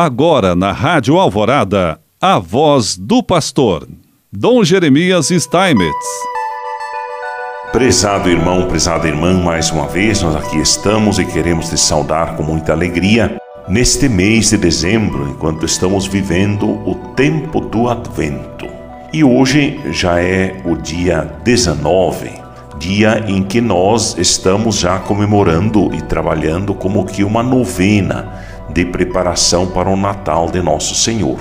Agora na Rádio Alvorada, a voz do pastor, Dom Jeremias Steinmetz. Prezado irmão, prezada irmã, mais uma vez nós aqui estamos e queremos te saudar com muita alegria neste mês de dezembro, enquanto estamos vivendo o tempo do Advento. E hoje já é o dia 19, dia em que nós estamos já comemorando e trabalhando como que uma novena de preparação para o Natal de Nosso Senhor.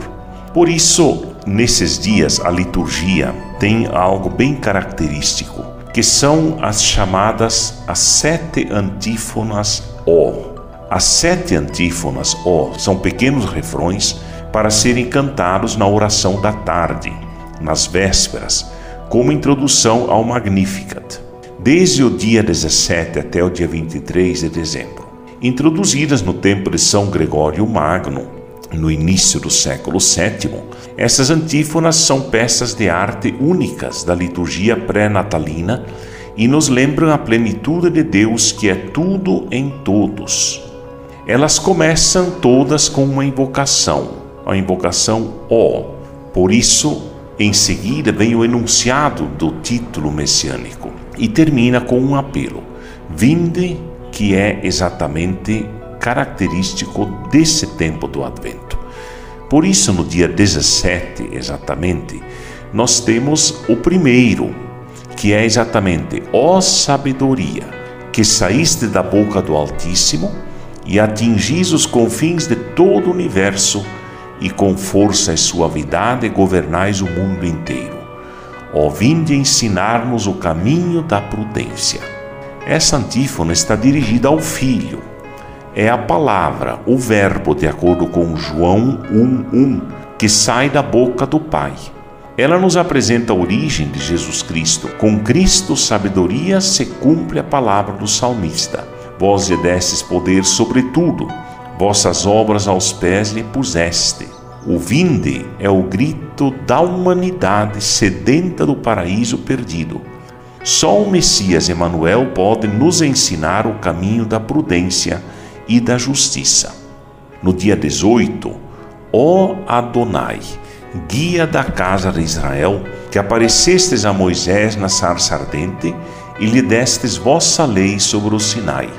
Por isso, nesses dias, a liturgia tem algo bem característico, que são as chamadas as sete antífonas O. As sete antífonas O são pequenos refrões para serem cantados na oração da tarde, nas vésperas, como introdução ao Magnificat, desde o dia 17 até o dia 23 de dezembro. Introduzidas no tempo de São Gregório Magno, no início do século VII, essas antífonas são peças de arte únicas da liturgia pré-natalina e nos lembram a plenitude de Deus que é tudo em todos. Elas começam todas com uma invocação, a invocação ó. Por isso, em seguida vem o enunciado do título messiânico e termina com um apelo: Vinde, que é exatamente característico desse tempo do Advento. Por isso, no dia 17, exatamente, nós temos o primeiro, que é exatamente: Ó sabedoria, que saíste da boca do Altíssimo e atingis os confins de todo o universo, e com força e suavidade governais o mundo inteiro. Ó, vinde ensinar-nos o caminho da prudência. Essa antífona está dirigida ao Filho. É a palavra, o Verbo, de acordo com João 1:1, que sai da boca do Pai. Ela nos apresenta a origem de Jesus Cristo. Com Cristo, sabedoria, se cumpre a palavra do salmista Vós lhe destes poder sobre tudo, vossas obras aos pés lhe puseste. O vinde é o grito da humanidade sedenta do paraíso perdido. Só o Messias Emanuel pode nos ensinar o caminho da prudência e da justiça. No dia 18, ó Adonai, guia da casa de Israel, que aparecestes a Moisés na sarça ardente e lhe destes vossa lei sobre o Sinai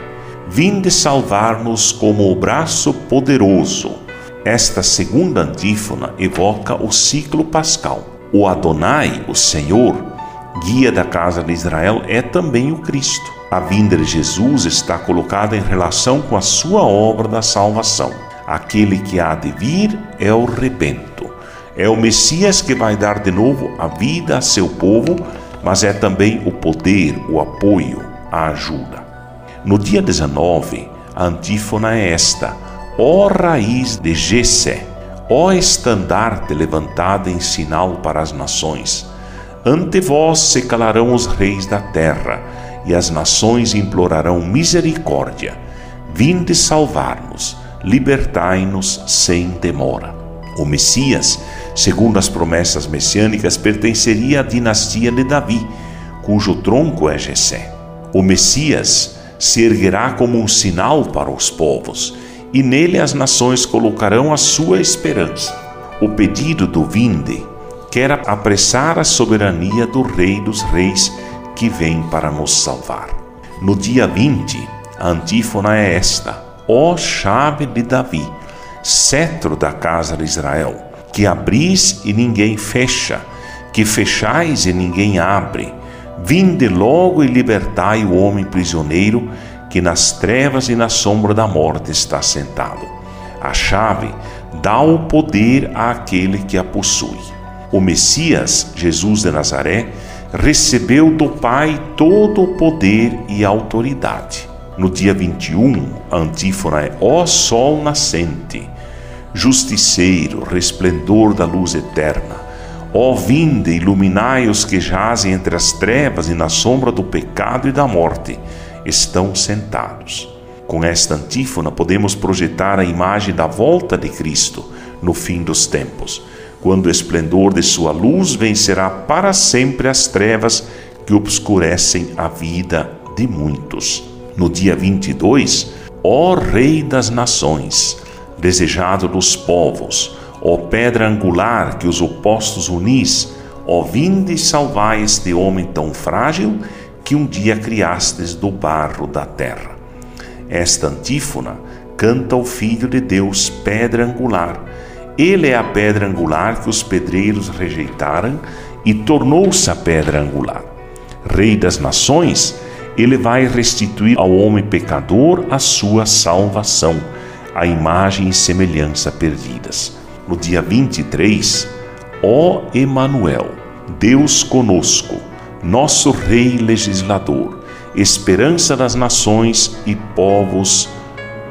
Vinde salvar-nos como o braço poderoso. Esta segunda antífona evoca o ciclo pascal. O Adonai, o Senhor, guia da casa de Israel, é também o Cristo. A vinda de Jesus está colocada em relação com a sua obra da salvação. Aquele que há de vir é o rebento. É o Messias que vai dar de novo a vida a seu povo, mas é também o poder, o apoio, a ajuda. No dia 19, a antífona é esta: Ó raiz de Gessé, ó estandarte levantado em sinal para as nações, ante vós se calarão os reis da terra, e as nações implorarão misericórdia. Vinde salvar-nos, libertai-nos sem demora. O Messias, segundo as promessas messiânicas, pertenceria à dinastia de Davi, cujo tronco é Jessé. O Messias se erguerá como um sinal para os povos, e nele as nações colocarão a sua esperança. O pedido do vinde quer apressar a soberania do Rei dos Reis que vem para nos salvar. No dia 20, a antífona é esta: Ó chave de Davi, cetro da casa de Israel, que abris e ninguém fecha, que fechais e ninguém abre Vinde logo e libertai o homem prisioneiro que nas trevas e na sombra da morte está sentado. A chave dá o poder àquele que a possui. O Messias, Jesus de Nazaré, recebeu do Pai todo o poder e autoridade. No dia 21, a antífona é: Ó sol nascente, justiceiro, resplendor da luz eterna Ó vinde, iluminai os que jazem entre as trevas e na sombra do pecado e da morte, estão sentados. Com esta antífona podemos projetar a imagem da volta de Cristo no fim dos tempos, quando o esplendor de sua luz vencerá para sempre as trevas que obscurecem a vida de muitos. No dia 22, ó Rei das Nações, desejado dos povos, ó pedra angular que os opostos unis, ó vinde e salvai este homem tão frágil que um dia criastes do barro da terra. Esta antífona canta o Filho de Deus, pedra angular. Ele é a pedra angular que os pedreiros rejeitaram e tornou-se a pedra angular. Rei das nações, ele vai restituir ao homem pecador a sua salvação, a imagem e semelhança perdidas. No dia 23, ó Emanuel, Deus conosco, nosso rei legislador, esperança das nações e povos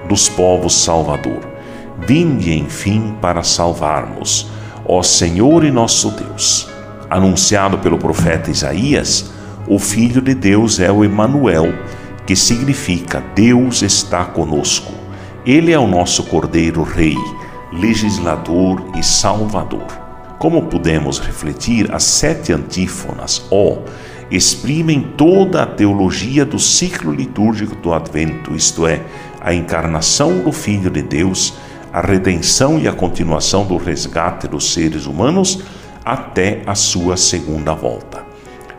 dos povos salvador. Vinde, enfim, para salvarmos, ó Senhor e nosso Deus. Anunciado pelo profeta Isaías, o Filho de Deus é o Emanuel, que significa Deus está conosco. Ele é o nosso Cordeiro Rei, legislador e salvador. Como podemos refletir, as sete antífonas, ó, exprimem toda a teologia do ciclo litúrgico do Advento, isto é, a encarnação do Filho de Deus, a redenção e a continuação do resgate dos seres humanos até a sua segunda volta.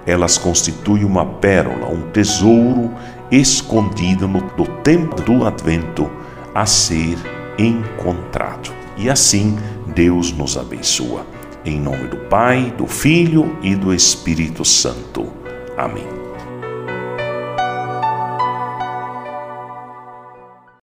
Elas constituem uma pérola, um tesouro escondido no, tempo do Advento a ser encontrado. E assim Deus nos abençoa. Em nome do Pai, do Filho e do Espírito Santo. Amém.